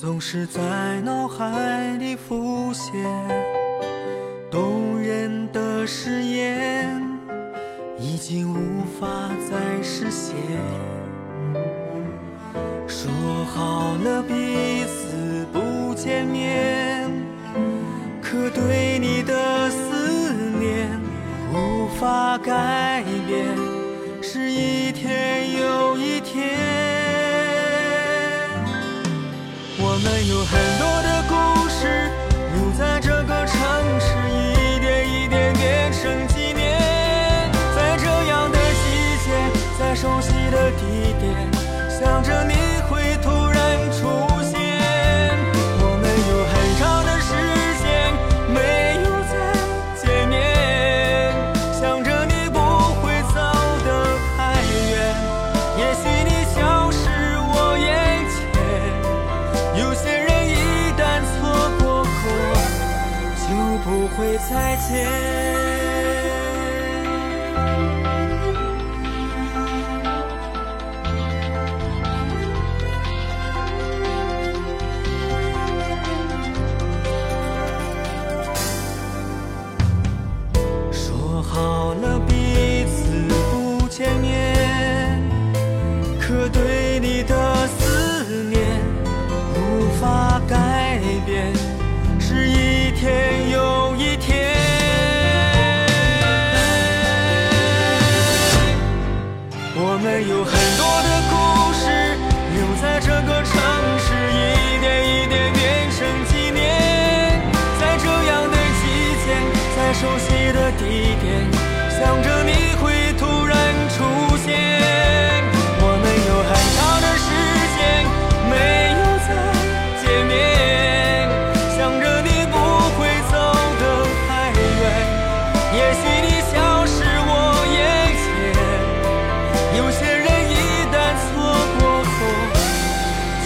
总是在脑海里浮现动人的誓言，已经无法再实现。说好了彼此不见面，可对你的思念无法改变，是一天我们有很多的故事会再见。在熟悉的地点，想着你会突然出现。我们有很长的时间没有再见面，想着你不会走得太远。也许你消失我眼前。有些人一旦错过后，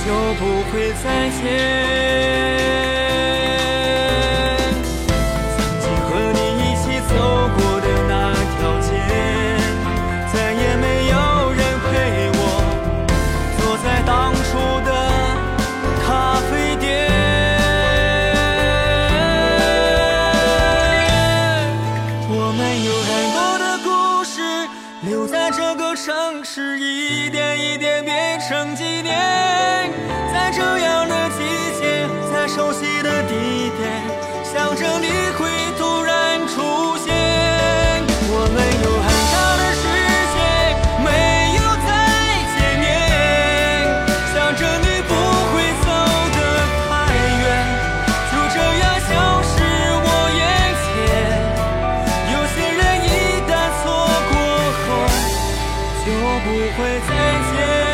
就不会再见。一点一点变成纪念。在这样的季节，在熟悉就不会再见。